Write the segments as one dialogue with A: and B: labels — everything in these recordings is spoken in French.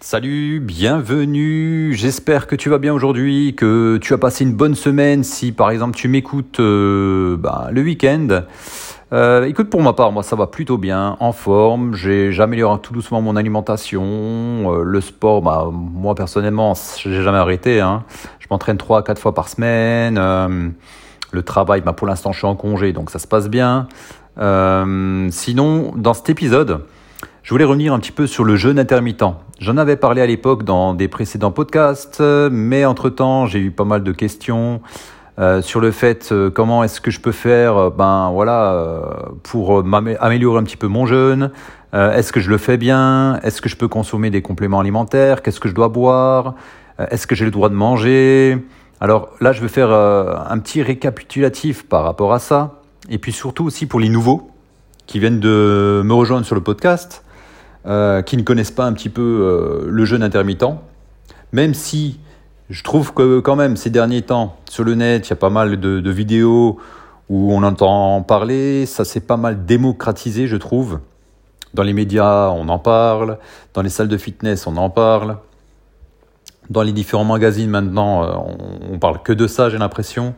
A: Salut, bienvenue. J'espère que tu vas bien aujourd'hui, que tu as passé une bonne semaine. Si par exemple tu m'écoutes euh, bah, le week-end, euh, écoute pour ma part, moi ça va plutôt bien, en forme. J'améliore tout doucement mon alimentation, euh, le sport. Bah, moi personnellement, j'ai jamais arrêté. Hein. Je m'entraîne trois à quatre fois par semaine. le travail, bah, pour l'instant je suis en congé, donc ça se passe bien. sinon, dans cet épisode, je voulais revenir un petit peu sur le jeûne intermittent. J'en avais parlé à l'époque dans des précédents podcasts, mais entre-temps, j'ai eu pas mal de questions euh, sur le fait euh, comment est-ce que je peux faire euh, ben voilà pour améliorer un petit peu mon jeûne. est-ce que je le fais bien? Est-ce que je peux consommer des compléments alimentaires? Qu'est-ce que je dois boire? Est-ce que j'ai le droit de manger? Alors là, je vais faire un petit récapitulatif par rapport à ça. Et puis surtout aussi pour les nouveaux qui viennent de me rejoindre sur le podcast. Euh, qui ne connaissent pas un petit peu euh, le jeûne intermittent, même si je trouve que quand même ces derniers temps, sur le net, il y a pas mal de, vidéos où on entend parler, ça s'est pas mal démocratisé, je trouve. Dans les médias, on en parle, dans les salles de fitness, on en parle. Dans les différents magazines maintenant, euh, on, on parle que de ça, j'ai l'impression.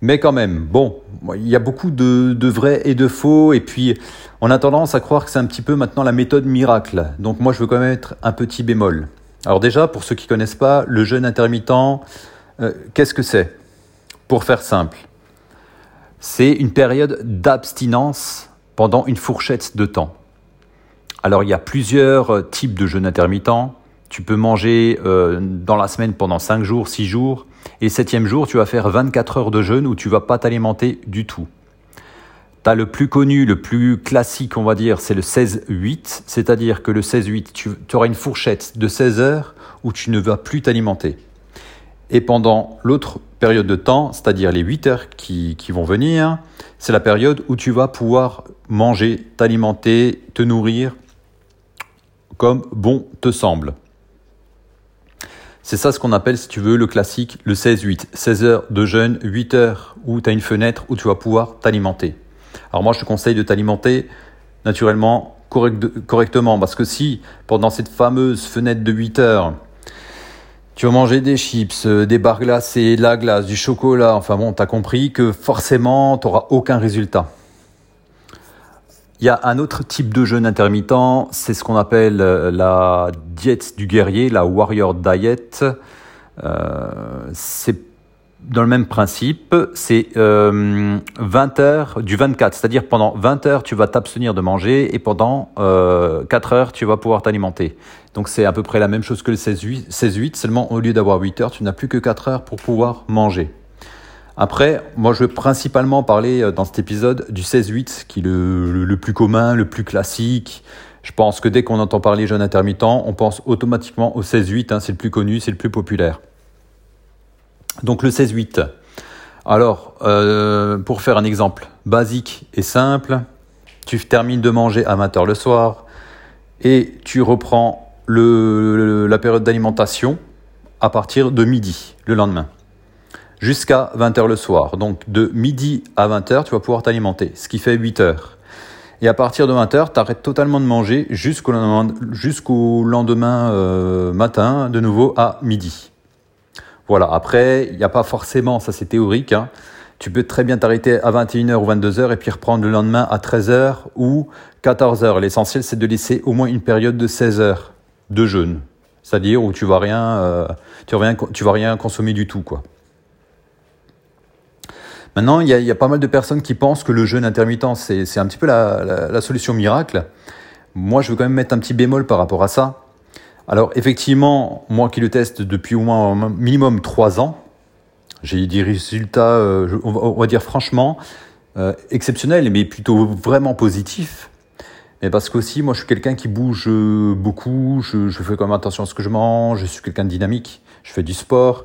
A: Mais quand même, bon, il y a beaucoup de, de, vrai et de faux, et puis on a tendance à croire que c'est un petit peu maintenant la méthode miracle. Donc moi, je veux quand même être un petit bémol. Alors déjà, pour ceux qui connaissent pas, le jeûne intermittent, euh, qu'est-ce que c'est? Pour faire simple, c'est une période d'abstinence pendant une fourchette de temps. Alors il y a plusieurs euh, types de jeûne intermittent. Tu peux manger euh, dans la semaine pendant 5 jours, 6 jours, et le septième jour, tu vas faire 24 heures de jeûne où tu vas pas t'alimenter du tout. Tu as le plus connu, le plus classique, on va dire, c'est le 16-8, c'est-à-dire que le 16-8, tu, auras une fourchette de 16 heures où tu ne vas plus t'alimenter. Et pendant l'autre période de temps, c'est-à-dire les 8 heures qui, qui vont venir, c'est la période où tu vas pouvoir manger, t'alimenter, te nourrir comme bon te semble. C'est ça ce qu'on appelle, si tu veux, le classique, le 16-8. 16 heures de jeûne, 8 heures où tu as une fenêtre où tu vas pouvoir t'alimenter. Alors moi, je te conseille de t'alimenter naturellement correctement parce que si pendant cette fameuse fenêtre de 8 heures, tu vas manger des chips, euh, des barres glacées, de la glace, du chocolat, enfin bon, tu as compris que forcément, tu n'auras aucun résultat. Il y a un autre type de jeûne intermittent, c'est ce qu'on appelle euh, la diète du guerrier, la warrior diet. Euh, c'est dans le même principe, c'est 20 euh, heures du 24, c'est-à-dire pendant 20 heures tu vas t'abstenir de manger et pendant 4 heures tu vas pouvoir t'alimenter. Donc c'est à peu près la même chose que le 16-8, seulement au lieu d'avoir 8 heures, tu n'as plus que 4 heures pour pouvoir manger. Après, moi je veux principalement parler euh, dans cet épisode du 16-8, qui est le, plus commun, le plus classique. Je pense que dès qu'on entend parler jeûne intermittent, on pense automatiquement au 16-8, hein, c'est le plus connu, c'est le plus populaire. Donc le 16-8. Alors, euh, pour faire un exemple basique et simple, tu termines de manger à 20h le soir et tu reprends la période d'alimentation à partir de midi le lendemain jusqu'à 20h le soir. Donc de midi à 20h, tu vas pouvoir t'alimenter, ce qui fait 8 heures. Et à partir de 20h, tu arrêtes totalement de manger jusqu'au lendemain, jusqu'au lendemain euh, matin, de nouveau à midi. Voilà, après, il n'y a pas forcément, ça c'est théorique, hein. tu peux très bien t'arrêter à 21h ou 22h et puis reprendre le lendemain à 13h ou 14h. L'essentiel, c'est de laisser au moins une période de 16 heures de jeûne. C'est-à-dire où tu vas euh, tu vas rien consommer du tout, quoi. Maintenant, il y, a, pas mal de personnes qui pensent que le jeûne intermittent, c'est un petit peu la, solution miracle. Moi, je veux quand même mettre un petit bémol par rapport à ça. Alors, effectivement, moi qui le teste depuis au moins minimum trois ans, j'ai eu des résultats, euh, on, va, dire franchement, euh, exceptionnels, mais plutôt vraiment positifs. Mais parce qu'aussi, moi, je suis quelqu'un qui bouge beaucoup, je, je, fais quand même attention à ce que je mange, je suis quelqu'un de dynamique, je fais du sport.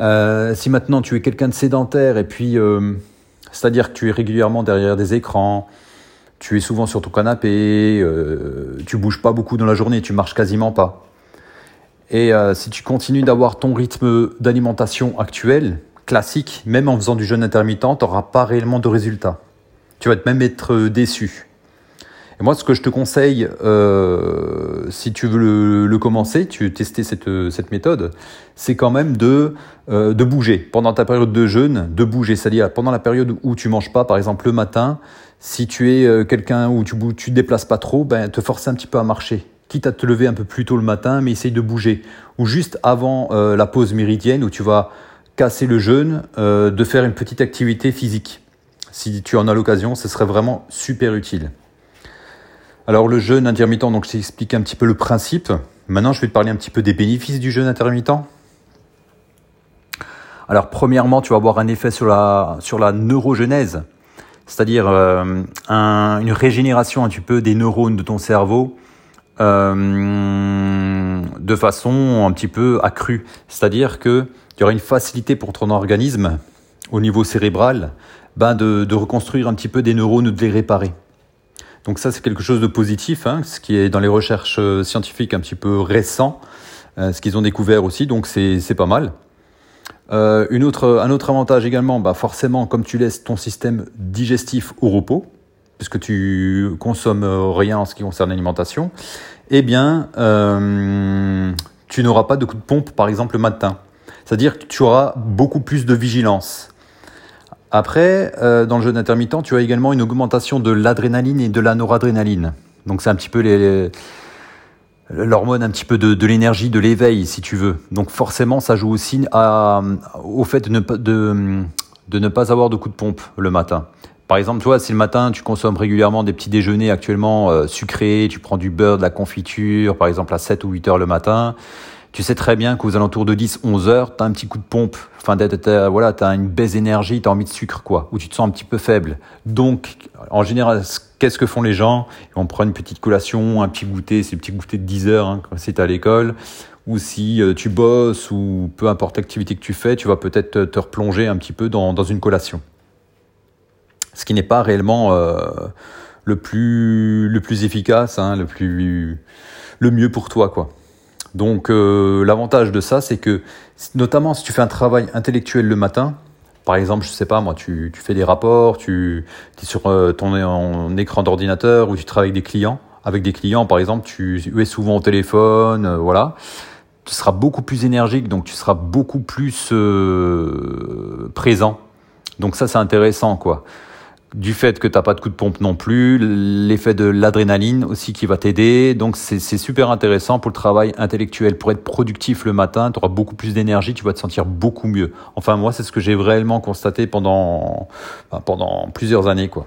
A: Euh, si maintenant tu es quelqu'un de sédentaire et puis, euh, c'est-à-dire que tu es régulièrement derrière des écrans, tu es souvent sur ton canapé, euh, tu bouges pas beaucoup dans la journée, tu marches quasiment pas. Et si tu continues d'avoir ton rythme d'alimentation actuel, classique, même en faisant du jeûne intermittent, tu n'auras pas réellement de résultats. Tu vas même être déçu. Et moi, ce que je te conseille, euh, si tu veux le, commencer, tu veux tester cette, méthode, c'est quand même de, euh, de bouger. Pendant ta période de jeûne, de bouger. C'est-à-dire pendant la période où tu manges pas, par exemple le matin, si tu es euh, quelqu'un où tu ne te déplaces pas trop, ben, te forcer un petit peu à marcher. Quitte à te lever un peu plus tôt le matin, mais essaye de bouger. Ou juste avant la pause méridienne où tu vas casser le jeûne, de faire une petite activité physique. Si tu en as l'occasion, ce serait vraiment super utile. Alors le jeûne intermittent, donc je t'explique un petit peu le principe. Maintenant, je vais te parler un petit peu des bénéfices du jeûne intermittent. Alors premièrement, tu vas avoir un effet sur la, sur la neurogenèse, c'est-à-dire euh, une régénération un petit peu des neurones de ton cerveau euh, de façon un petit peu accrue. C'est-à-dire que tu auras une facilité pour ton organisme au niveau cérébral ben de, de reconstruire un petit peu des neurones ou de les réparer. Donc ça, c'est quelque chose de positif, hein, ce qui est dans les recherches euh, scientifiques un petit peu récent, euh, ce qu'ils ont découvert aussi, donc c'est pas mal. Euh, une autre, un autre avantage également, bah forcément, comme tu laisses ton système digestif au repos, puisque tu consommes rien en ce qui concerne l'alimentation, eh bien, tu n'auras pas de coup de pompe, par exemple, le matin. C'est-à-dire que tu auras beaucoup plus de vigilance. Après, euh, dans le jeûne intermittent, tu as également une augmentation de l'adrénaline et de la noradrénaline. Donc c'est un petit peu l'hormone un petit peu de, l'énergie, de l'éveil, si tu veux. Donc forcément, ça joue aussi au fait de ne, pas, de, de ne pas avoir de coup de pompe le matin. Par exemple, toi, si le matin tu consommes régulièrement des petits déjeuners actuellement euh, sucrés, tu prends du beurre, de la confiture, par exemple à 7 ou 8 heures le matin, tu sais très bien qu'aux alentours de 10, 11 heures, tu as un petit coup de pompe. Enfin, voilà, tu as une baisse d'énergie, tu as envie de sucre, quoi. Ou tu te sens un petit peu faible. Donc, en général, qu'est-ce que font les gens? Ils vont prendre une petite collation, un petit goûter, c'est un petit goûter de 10 heures hein, quand c'est à l'école. Ou si euh, tu bosses ou peu importe l'activité que tu fais, tu vas peut-être te, replonger un petit peu dans, dans une collation. Ce qui n'est pas réellement euh, le, plus, le plus efficace, hein, le, plus, le mieux pour toi, quoi. Donc euh, l'avantage de ça, c'est que notamment si tu fais un travail intellectuel le matin, par exemple, je sais pas moi, tu, tu fais des rapports, tu es sur euh, ton écran d'ordinateur ou tu travailles avec des clients. Avec des clients, par exemple, tu es souvent au téléphone, euh, voilà. Tu seras beaucoup plus énergique, donc tu seras beaucoup plus présent. Donc ça, c'est intéressant, quoi du fait que tu n'as pas de coup de pompe non plus, l'effet de l'adrénaline aussi qui va t'aider. Donc c'est super intéressant pour le travail intellectuel. Pour être productif le matin, tu auras beaucoup plus d'énergie, tu vas te sentir beaucoup mieux. Enfin moi, c'est ce que j'ai réellement constaté pendant, pendant plusieurs années quoi,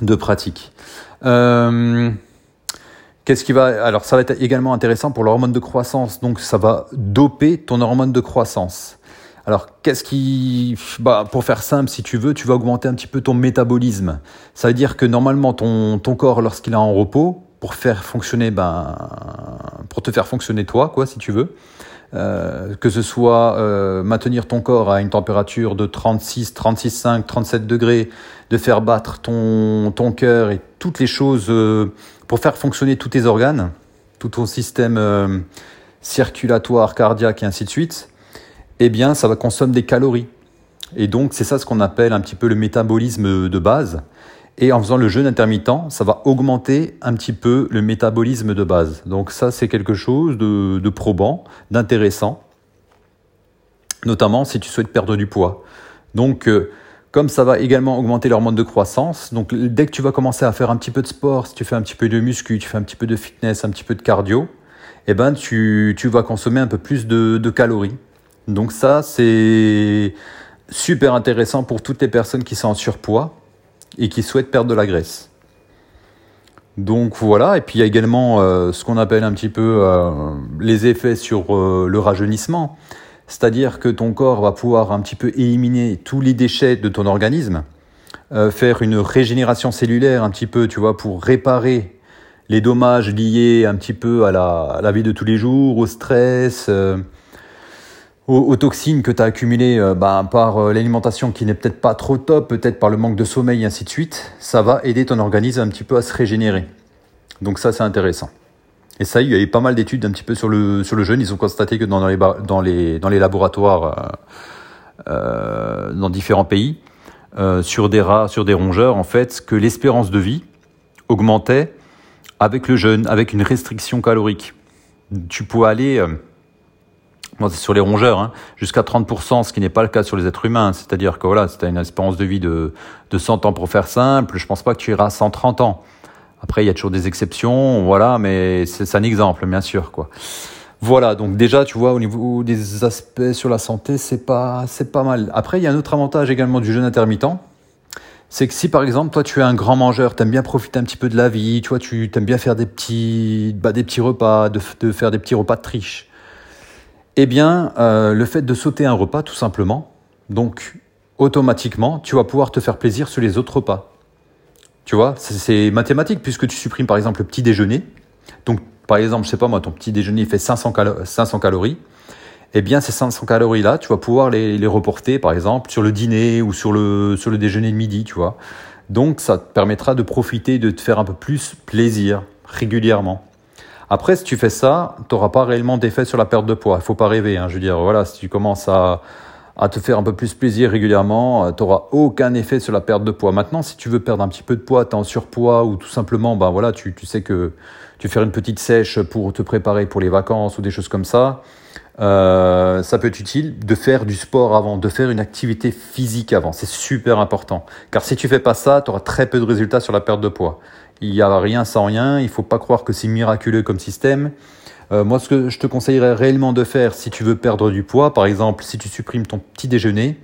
A: de pratique. Euh, Qu'est-ce qui va alors ça va être également intéressant pour l'hormone de croissance. Donc ça va doper ton hormone de croissance. Alors, qu'est-ce qui, bah, pour faire simple, si tu veux, tu vas augmenter un petit peu ton métabolisme. Ça veut dire que normalement, ton, ton corps, lorsqu'il est en repos, pour faire fonctionner, ben, pour te faire fonctionner toi, quoi, si tu veux, euh, que ce soit euh, maintenir ton corps à une température de 36, 36,5, 37 degrés, de faire battre ton, ton cœur et toutes les choses euh, pour faire fonctionner tous tes organes, tout ton système circulatoire, cardiaque et ainsi de suite, eh bien, ça va consommer des calories. Et donc, c'est ça ce qu'on appelle un petit peu le métabolisme de base. Et en faisant le jeûne intermittent, ça va augmenter un petit peu le métabolisme de base. Donc ça, c'est quelque chose de, probant, d'intéressant, notamment si tu souhaites perdre du poids. Donc, euh, comme ça va également augmenter l'hormone de croissance, donc dès que tu vas commencer à faire un petit peu de sport, si tu fais un petit peu de muscu, tu fais un petit peu de fitness, un petit peu de cardio, eh ben tu, vas consommer un peu plus de calories. Donc ça, c'est super intéressant pour toutes les personnes qui sont en surpoids et qui souhaitent perdre de la graisse. Donc voilà, et puis il y a également euh, ce qu'on appelle un petit peu euh, les effets sur euh, le rajeunissement, c'est-à-dire que ton corps va pouvoir un petit peu éliminer tous les déchets de ton organisme, faire une régénération cellulaire un petit peu, tu vois, pour réparer les dommages liés un petit peu à la, à la vie de tous les jours, au stress, aux, toxines que tu as accumulées euh, bah, par euh, l'alimentation qui n'est peut-être pas trop top, peut-être par le manque de sommeil et ainsi de suite, ça va aider ton organisme un petit peu à se régénérer. Donc ça c'est intéressant. Et ça, il y a eu pas mal d'études un petit peu sur le, sur le jeûne. Ils ont constaté que dans les, dans les, dans les laboratoires euh, dans différents pays, sur des rats, sur des rongeurs, en fait, que l'espérance de vie augmentait avec le jeûne, avec une restriction calorique. Tu peux aller, c'est sur les rongeurs, hein, jusqu'à 30%, ce qui n'est pas le cas sur les êtres humains. C'est-à-dire que voilà, si tu as une espérance de vie de, de 100 ans pour faire simple, je pense pas que tu iras à 130 ans. Après, il y a toujours des exceptions, voilà, mais c'est un exemple, bien sûr, quoi. Voilà, donc déjà, tu vois, au niveau des aspects sur la santé, c'est pas, c'est pas mal. Après, il y a un autre avantage également du jeûne intermittent. C'est que si par exemple, toi, tu es un grand mangeur, tu aimes bien profiter un petit peu de la vie, tu vois, tu aimes bien faire des petits, bah, des petits repas, de, de, faire des petits repas de triche. Eh bien, euh, le fait de sauter un repas, tout simplement, donc automatiquement, tu vas pouvoir te faire plaisir sur les autres repas. Tu vois, c'est mathématique puisque tu supprimes par exemple le petit déjeuner. Donc, par exemple, je sais pas moi, ton petit déjeuner fait 500, 500 calories. Eh bien, ces 500 calories-là, tu vas pouvoir les, les, reporter, par exemple, sur le dîner ou sur le, sur le déjeuner de midi, tu vois. Donc, ça te permettra de profiter, de te faire un peu plus plaisir régulièrement. Après, si tu fais ça, tu n'auras pas réellement d'effet sur la perte de poids. Il faut pas rêver. Hein. Je veux dire, voilà, si tu commences à, te faire un peu plus plaisir régulièrement, euh, tu n'auras aucun effet sur la perte de poids. Maintenant, si tu veux perdre un petit peu de poids, tu es en surpoids ou tout simplement, ben voilà, tu, tu sais que tu fais une petite sèche pour te préparer pour les vacances ou des choses comme ça, euh, ça peut être utile de faire du sport avant, de faire une activité physique avant. C'est super important. Car si tu fais pas ça, tu auras très peu de résultats sur la perte de poids. Il n'y a rien sans rien. Il faut pas croire que c'est miraculeux comme système. Euh, moi, ce que je te conseillerais réellement de faire si tu veux perdre du poids, par exemple, si tu supprimes ton petit déjeuner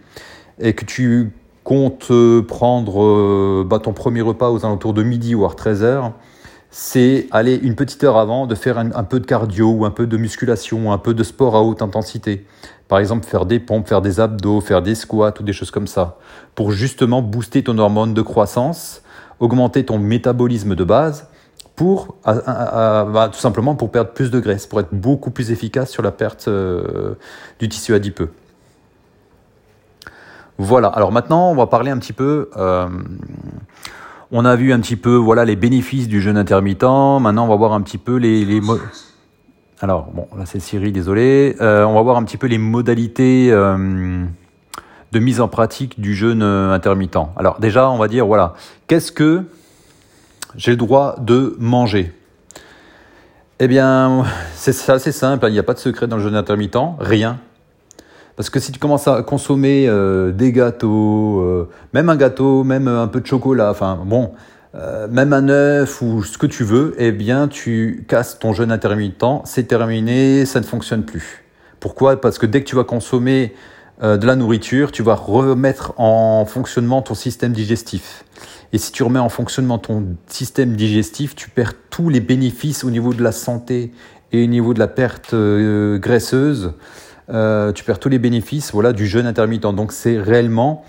A: et que tu comptes euh, prendre euh, bah, ton premier repas aux alentours de midi ou à 13 heures, c'est aller une petite heure avant de faire un, peu de cardio ou un peu de musculation un peu de sport à haute intensité. Par exemple, faire des pompes, faire des abdos, faire des squats ou des choses comme ça. Pour justement booster ton hormone de croissance, augmenter ton métabolisme de base pour bah, tout simplement pour perdre plus de graisse, pour être beaucoup plus efficace sur la perte euh, du tissu adipeux. Voilà. Alors maintenant, on va parler un petit peu. Euh, on a vu un petit peu, voilà, les bénéfices du jeûne intermittent. Maintenant, on va voir un petit peu les. les Alors bon, là c'est Siri, désolé. Euh, on va voir un petit peu les modalités de mise en pratique du jeûne intermittent. Alors déjà, on va dire voilà, qu'est-ce que j'ai le droit de manger? Eh bien, c'est assez simple, hein. il n'y a pas de secret dans le jeûne intermittent, rien. Parce que si tu commences à consommer euh, des gâteaux, euh, même un gâteau, même un peu de chocolat, enfin bon, euh, même un œuf ou ce que tu veux, eh bien tu casses ton jeûne intermittent, c'est terminé, ça ne fonctionne plus. Pourquoi? Parce que dès que tu vas consommer de la nourriture, tu vas remettre en fonctionnement ton système digestif. Et si tu remets en fonctionnement ton système digestif, tu perds tous les bénéfices au niveau de la santé et au niveau de la perte euh, graisseuse. Euh, tu perds tous les bénéfices voilà, du jeûne intermittent. Donc c'est réellement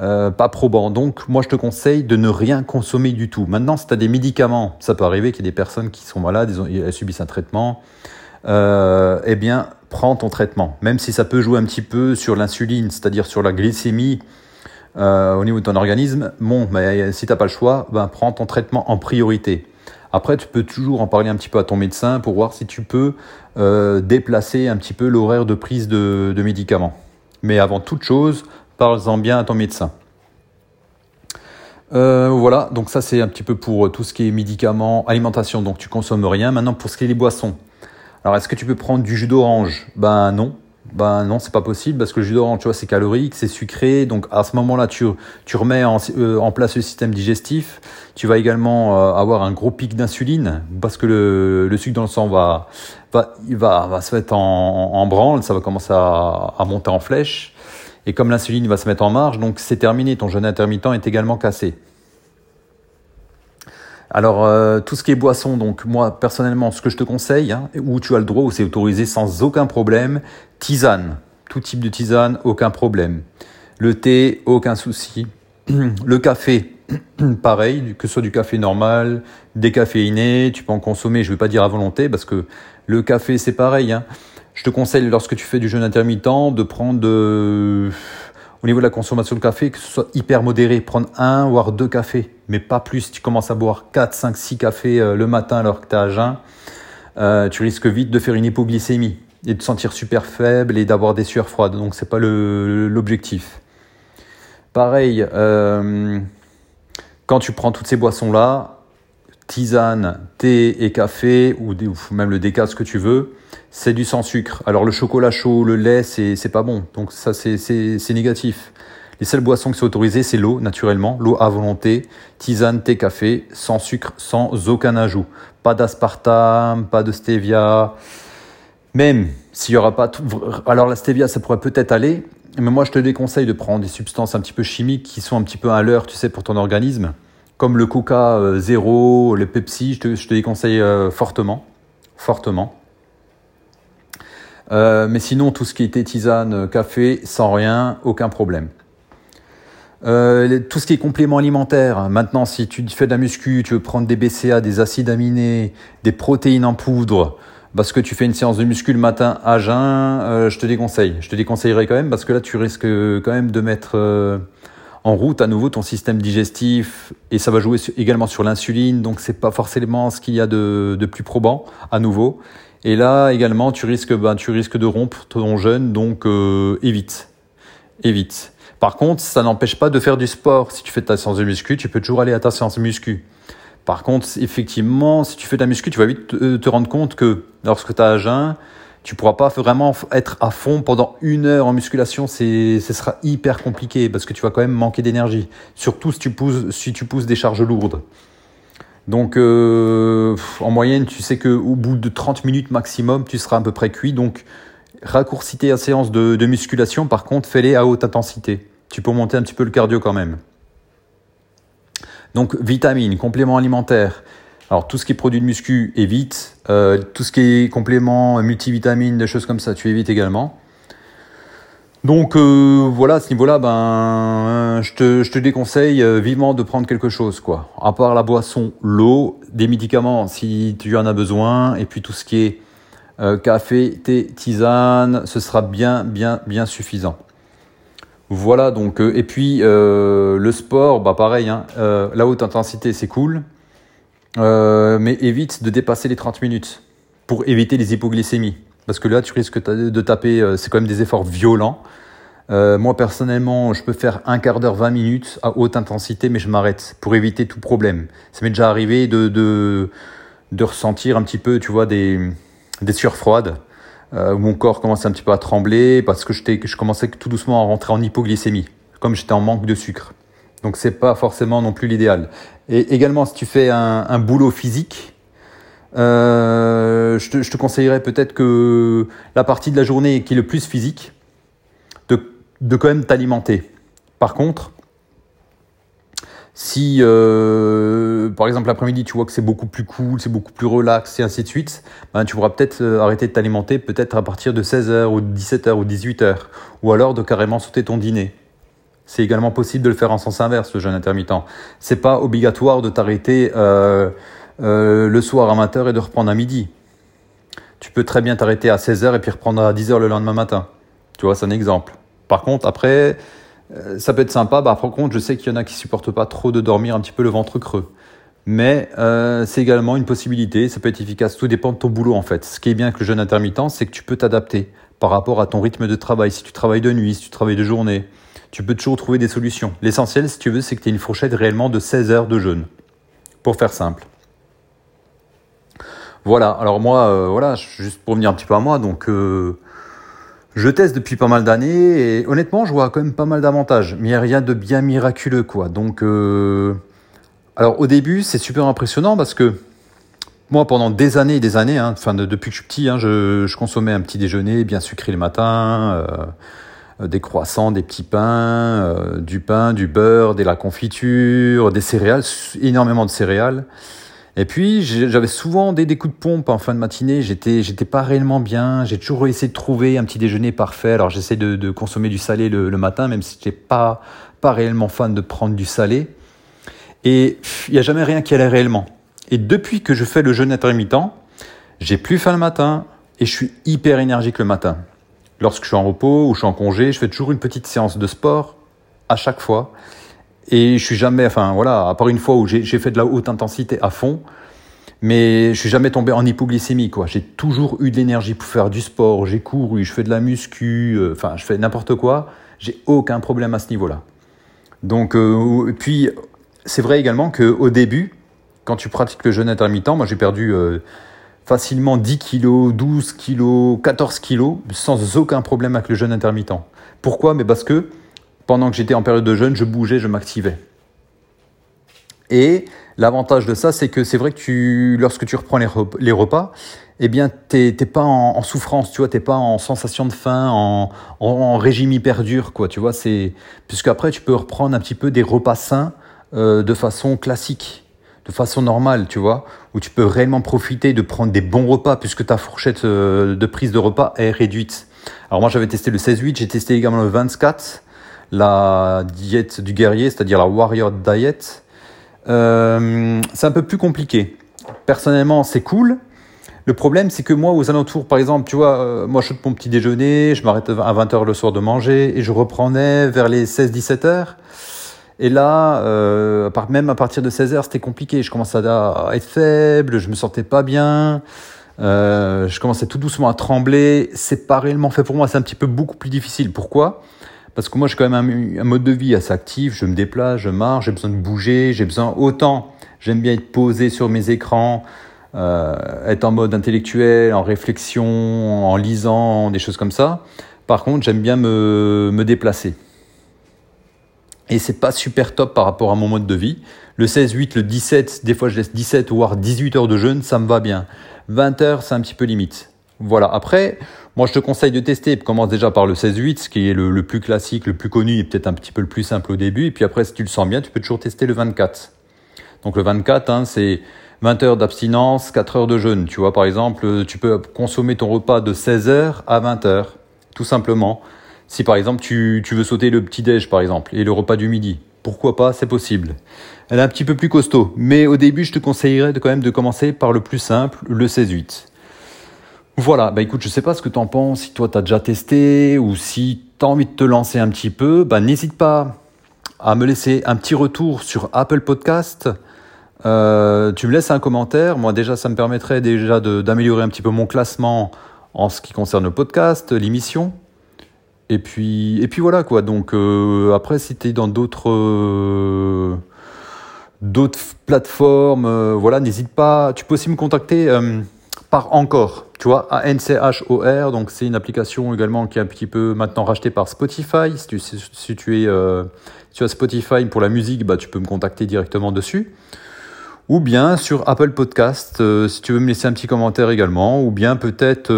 A: euh, pas probant. Donc moi je te conseille de ne rien consommer du tout. Maintenant, si tu as des médicaments, ça peut arriver qu'il y ait des personnes qui sont malades, elles subissent un traitement, eh bien prends ton traitement. Même si ça peut jouer un petit peu sur l'insuline, c'est-à-dire sur la glycémie euh, au niveau de ton organisme, bon, mais si tu n'as pas le choix, ben, prends ton traitement en priorité. Après, tu peux toujours en parler un petit peu à ton médecin pour voir si tu peux euh, déplacer un petit peu l'horaire de prise de, médicaments. Mais avant toute chose, parle-en bien à ton médecin. Euh, voilà, donc ça c'est un petit peu pour tout ce qui est médicaments, alimentation, donc tu consommes rien. Maintenant pour ce qui est les boissons. Alors est-ce que tu peux prendre du jus d'orange Ben non, ben non, c'est pas possible parce que le jus d'orange, tu vois, c'est calorique, c'est sucré. Donc à ce moment-là, tu, remets en, euh, en, place le système digestif. Tu vas également euh, avoir un gros pic d'insuline parce que le, sucre dans le sang va, va, va, va se mettre en, branle, ça va commencer à, à monter en flèche. Et comme l'insuline va se mettre en marge, donc c'est terminé. Ton jeûne intermittent est également cassé. Alors, euh, tout ce qui est boisson, donc moi personnellement, ce que je te conseille, hein, où tu as le droit, où c'est autorisé sans aucun problème, tisane. Tout type de tisane, aucun problème. Le thé, aucun souci. Le café, pareil, que ce soit du café normal, décaféiné, tu peux en consommer, je ne vais pas dire à volonté, parce que le café, c'est pareil. Hein. Je te conseille, lorsque tu fais du jeûne intermittent, de prendre de au niveau de la consommation de café, que ce soit hyper modéré, prendre un voire deux cafés, mais pas plus. Si tu commences à boire 4, 5, 6 cafés euh, le matin alors que tu es à jeun, euh, tu risques vite de faire une hypoglycémie et de te sentir super faible et d'avoir des sueurs froides. Donc c'est pas l'objectif. Pareil, euh, quand tu prends toutes ces boissons là, tisane, thé et café, ou, même le déca, ce que tu veux, c'est du sans sucre. Alors le chocolat chaud, le lait, c'est pas bon. Donc ça, c'est négatif. Les seules boissons qui sont autorisées, c'est l'eau, naturellement, l'eau à volonté, tisane, thé, café, sans sucre, sans aucun ajout. Pas d'aspartame, pas de stevia. Même s'il y aura pas tout... Alors la stevia, ça pourrait peut-être aller, mais moi je te déconseille de prendre des substances un petit peu chimiques qui sont un petit peu à l'heure, tu sais, pour ton organisme. Comme le Coca euh, zéro, le Pepsi, je te, je te déconseille euh, fortement. Fortement. Euh, mais sinon, tout ce qui était tisane, café, sans rien, aucun problème. Tout ce qui est complément alimentaire. Maintenant, si tu fais de la muscu, tu veux prendre des BCA, des acides aminés, des protéines en poudre, parce que tu fais une séance de muscu le matin à jeun, je te déconseille. Je te déconseillerais quand même parce que là, tu risques quand même de mettre en route à nouveau ton système digestif et ça va jouer également sur l'insuline. Donc, c'est pas forcément ce qu'il y a de, de, plus probant à nouveau. Et là, également, tu risques, ben, tu risques de rompre ton jeûne. Donc, évite, évite. Par contre, ça n'empêche pas de faire du sport. Si tu fais ta séance de muscu, tu peux toujours aller à ta séance de muscu. Par contre, effectivement, si tu fais de la muscu, tu vas vite te, rendre compte que lorsque tu as jeun, tu pourras pas vraiment être à fond pendant une heure en musculation. Ce sera hyper compliqué parce que tu vas quand même manquer d'énergie. Surtout si tu pousses, si tu pousses des charges lourdes. Donc, euh, en moyenne, tu sais qu'au bout de 30 minutes maximum, tu seras à peu près cuit. Donc, raccourcis tes séances de, de musculation, par contre, fais-les à haute intensité. Tu peux monter un petit peu le cardio quand même. Donc, vitamines, compléments alimentaires. Alors, tout ce qui est produit de muscu, évite. Euh, tout ce qui est complément multivitamines, des choses comme ça, tu évites également. Donc euh, voilà, à ce niveau-là, ben, je te, je te déconseille euh, vivement de prendre quelque chose, quoi. À part la boisson, l'eau, des médicaments si tu en as besoin, et puis tout ce qui est café, thé, tisane, ce sera bien, bien, bien suffisant. Voilà donc et puis le sport, bah pareil, hein, la haute intensité c'est cool, mais évite de dépasser les 30 minutes pour éviter les hypoglycémies, parce que là tu risques de taper, c'est quand même des efforts violents. moi personnellement, je peux faire un quart d'heure, 20 minutes à haute intensité, mais je m'arrête pour éviter tout problème. Ça m'est déjà arrivé de, de, ressentir un petit peu, tu vois, des des sueurs froides, euh, où mon corps commençait un petit peu à trembler parce que je commençais tout doucement à rentrer en hypoglycémie, comme j'étais en manque de sucre. Donc c'est pas forcément non plus l'idéal. Et également, si tu fais un, boulot physique, euh, je, te, conseillerais peut-être que la partie de la journée qui est le plus physique, de, de quand même t'alimenter. Par contre, si, euh, par exemple, l'après-midi, tu vois que c'est beaucoup plus cool, c'est beaucoup plus relax et ainsi de suite, ben, tu pourras peut-être euh, arrêter de t'alimenter peut-être à partir de 16h ou 17h ou 18h, ou alors de carrément sauter ton dîner. C'est également possible de le faire en sens inverse, le jeûne intermittent. C'est pas obligatoire de t'arrêter euh, euh, le soir à 20h et de reprendre à midi. Tu peux très bien t'arrêter à 16h et puis reprendre à 10h le lendemain matin. Tu vois, c'est un exemple. Par contre, après, euh, ça peut être sympa. Bah, par contre, je sais qu'il y en a qui supportent pas trop de dormir un petit peu le ventre creux. Mais c'est également une possibilité, ça peut être efficace, tout dépend de ton boulot en fait. Ce qui est bien avec le jeûne intermittent, c'est que tu peux t'adapter par rapport à ton rythme de travail. Si tu travailles de nuit, si tu travailles de journée, tu peux toujours trouver des solutions. L'essentiel, si tu veux, c'est que tu aies une fourchette réellement de 16 heures de jeûne, pour faire simple. Voilà, alors moi, euh, voilà, juste pour venir un petit peu à moi, donc euh, je teste depuis pas mal d'années et honnêtement, je vois quand même pas mal d'avantages. Mais il n'y a rien de bien miraculeux, quoi. Donc, euh... alors au début, c'est super impressionnant parce que moi, pendant des années et des années, hein, depuis que je suis petit, hein, je, consommais un petit déjeuner bien sucré le matin, des croissants, des petits pains, euh, du pain, du beurre, de la confiture, des céréales, énormément de céréales. Et puis j'avais souvent des, coups de pompe en fin de matinée. J'étais j'étais pas réellement bien. J'ai toujours essayé de trouver un petit déjeuner parfait. Alors j'essaie de, de, consommer du salé le, matin, même si j'étais pas pas réellement fan de prendre du salé. Et il y a jamais rien qui allait réellement. Et depuis que je fais le jeûne intermittent, j'ai plus faim le matin et je suis hyper énergique le matin. Lorsque je suis en repos ou je suis en congé, je fais toujours une petite séance de sport à chaque fois. Et je suis jamais, enfin voilà, à part une fois où j'ai fait de la haute intensité à fond, mais je suis jamais tombé en hypoglycémie. J'ai toujours eu de l'énergie pour faire du sport, j'ai couru, je fais de la muscu, euh, enfin je fais n'importe quoi, j'ai aucun problème à ce niveau-là. Donc euh, puis c'est vrai également que au début, quand tu pratiques le jeûne intermittent, moi j'ai perdu facilement 10 kilos, 12 kilos, 14 kilos, sans aucun problème avec le jeûne intermittent. Pourquoi? Mais parce que pendant que j'étais en période de jeûne, je bougeais, je m'activais. Et l'avantage de ça, c'est que c'est vrai que tu, lorsque tu reprends les repas, eh bien, t'es pas en, souffrance, tu vois, t'es pas en sensation de faim, en, en, régime hyper dur, quoi, tu vois, c'est, puisqu'après, tu peux reprendre un petit peu des repas sains euh, de façon classique de façon normale, tu vois, où tu peux réellement profiter de prendre des bons repas puisque ta fourchette euh, de prise de repas est réduite. Alors moi j'avais testé le 16-8, j'ai testé également le 24, la diète du guerrier, c'est-à-dire la warrior diet. Euh, c'est un peu plus compliqué. Personnellement, c'est cool. Le problème, c'est que moi, aux alentours, par exemple, tu vois, euh, moi, je fais mon petit déjeuner, je m'arrête à 20h le soir de manger et je reprenais vers les 16-17 heures. Et là, euh, même à partir de 16 heures, c'était compliqué. Je commençais à être faible, je me sentais pas bien. Euh, je commençais tout doucement à trembler. C'est pas réellement fait pour moi. C'est un petit peu beaucoup plus difficile. Pourquoi? Parce que moi, j'ai quand même un, mode de vie assez actif. Je me déplace, je marche, j'ai besoin de bouger, j'ai besoin autant. J'aime bien être posé sur mes écrans, euh, être en mode intellectuel, en réflexion, en lisant, des choses comme ça. Par contre, j'aime bien me, me déplacer et c'est pas super top par rapport à mon mode de vie. Le 16, 8, le 17, des fois je laisse 17 voire 18 heures de jeûne, ça me va bien. 20 heures, c'est un petit peu limite. Voilà. Après, moi je te conseille de tester. Commence déjà par le 16-8, ce qui est le, plus classique, le plus connu et peut-être un petit peu le plus simple au début. Et puis après, si tu le sens bien, tu peux toujours tester le 24. Donc le 24, hein, c'est 20 heures d'abstinence, 4 heures de jeûne. Tu vois, par exemple, tu peux consommer ton repas de 16 heures à 20 heures, tout simplement. Si par exemple tu, veux sauter le petit-déj par exemple et le repas du midi, pourquoi pas, c'est possible. Elle est un petit peu plus costaud, mais au début je te conseillerais de, quand même de commencer par le plus simple, le 16-8. Voilà, bah écoute, je sais pas ce que tu en penses, si toi tu as déjà testé ou si tu as envie de te lancer un petit peu, bah n'hésite pas à me laisser un petit retour sur Apple Podcast. Euh, tu me laisses un commentaire, moi déjà ça me permettrait déjà d'améliorer un petit peu mon classement en ce qui concerne le podcast, l'émission. Et puis, et puis voilà quoi. Donc euh, après, si tu es dans d'autres euh, d'autres plateformes, euh, voilà, n'hésite pas. Tu peux aussi me contacter par Encore, tu vois, A N C H O R. Donc c'est une application également qui est un petit peu maintenant rachetée par Spotify. Si tu, si tu es si tu as Spotify pour la musique, bah tu peux me contacter directement dessus. Ou bien sur Apple Podcast, si tu veux me laisser un petit commentaire également, ou bien peut-être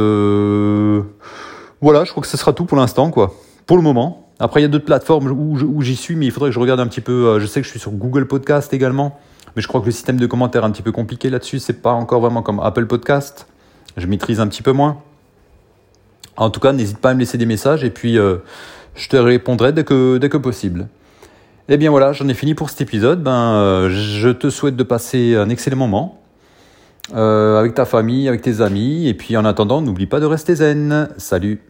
A: voilà, je crois que ce sera tout pour l'instant, quoi. Pour le moment. Après, il y a d'autres plateformes où, j'y suis, mais il faudrait que je regarde un petit peu. Euh, je sais que je suis sur Google Podcast également, mais je crois que le système de commentaires est un petit peu compliqué là-dessus. C'est pas encore vraiment comme Apple Podcast. Je maîtrise un petit peu moins. En tout cas, n'hésite pas à me laisser des messages et puis euh, je te répondrai dès que, possible. Eh bien voilà, j'en ai fini pour cet épisode. Ben, euh, je te souhaite de passer un excellent moment. Avec ta famille, avec tes amis. Et puis en attendant, n'oublie pas de rester zen. Salut